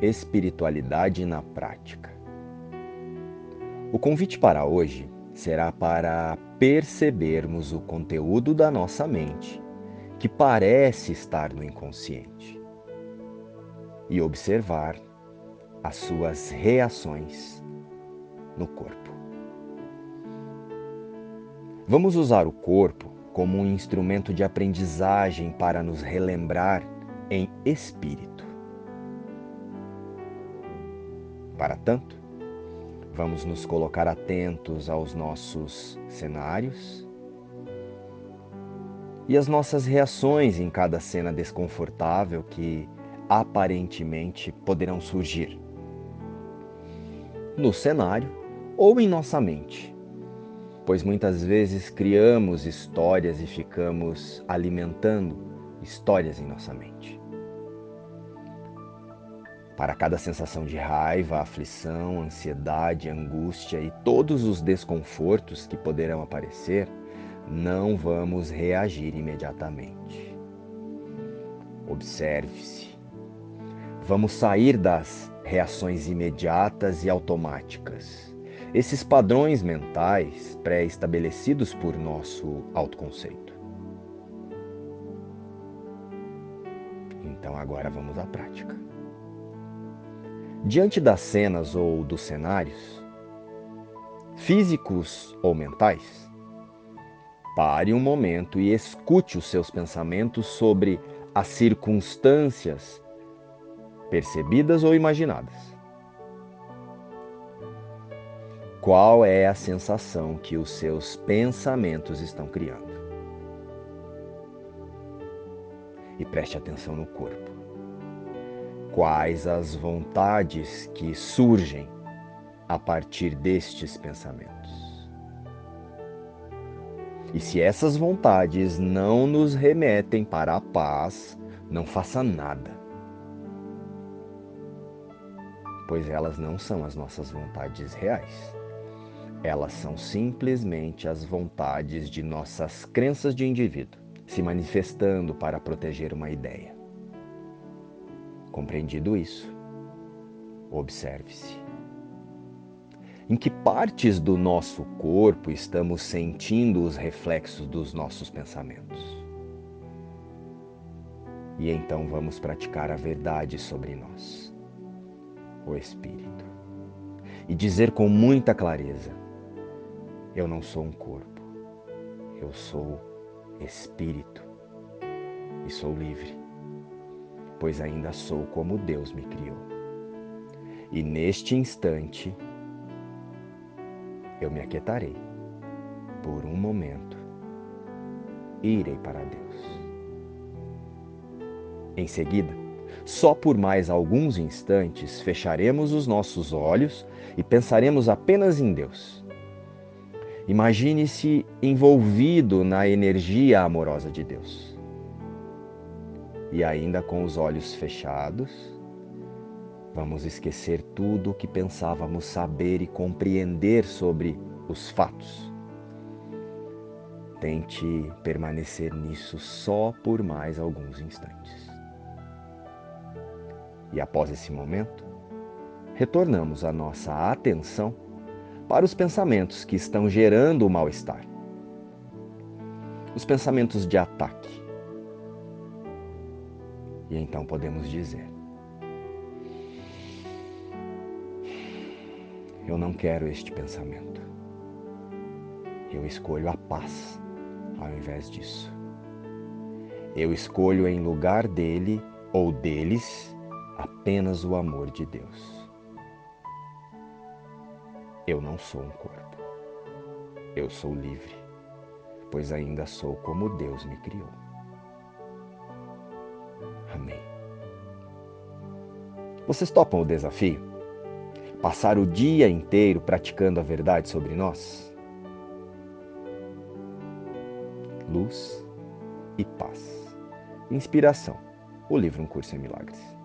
espiritualidade na prática. O convite para hoje será para percebermos o conteúdo da nossa mente que parece estar no inconsciente e observar as suas reações no corpo. Vamos usar o corpo como um instrumento de aprendizagem para nos relembrar em espírito. Para tanto, vamos nos colocar atentos aos nossos cenários? E as nossas reações em cada cena desconfortável que aparentemente poderão surgir? No cenário ou em nossa mente? Pois muitas vezes criamos histórias e ficamos alimentando histórias em nossa mente. Para cada sensação de raiva, aflição, ansiedade, angústia e todos os desconfortos que poderão aparecer, não vamos reagir imediatamente. Observe-se. Vamos sair das reações imediatas e automáticas esses padrões mentais pré-estabelecidos por nosso autoconceito. Então agora vamos à prática. Diante das cenas ou dos cenários, físicos ou mentais, pare um momento e escute os seus pensamentos sobre as circunstâncias percebidas ou imaginadas. Qual é a sensação que os seus pensamentos estão criando? E preste atenção no corpo. Quais as vontades que surgem a partir destes pensamentos? E se essas vontades não nos remetem para a paz, não faça nada. Pois elas não são as nossas vontades reais. Elas são simplesmente as vontades de nossas crenças de indivíduo, se manifestando para proteger uma ideia. Compreendido isso, observe-se. Em que partes do nosso corpo estamos sentindo os reflexos dos nossos pensamentos? E então vamos praticar a verdade sobre nós, o Espírito, e dizer com muita clareza: eu não sou um corpo, eu sou espírito e sou livre, pois ainda sou como Deus me criou. E neste instante, eu me aquietarei por um momento e irei para Deus. Em seguida, só por mais alguns instantes fecharemos os nossos olhos e pensaremos apenas em Deus Imagine-se envolvido na energia amorosa de Deus. E ainda com os olhos fechados, vamos esquecer tudo o que pensávamos saber e compreender sobre os fatos. Tente permanecer nisso só por mais alguns instantes. E após esse momento, retornamos a nossa atenção para os pensamentos que estão gerando o mal-estar. Os pensamentos de ataque. E então podemos dizer: Eu não quero este pensamento. Eu escolho a paz ao invés disso. Eu escolho em lugar dele ou deles apenas o amor de Deus. Eu não sou um corpo. Eu sou livre, pois ainda sou como Deus me criou. Amém. Vocês topam o desafio? Passar o dia inteiro praticando a verdade sobre nós? Luz e paz. Inspiração. O livro Um Curso em Milagres.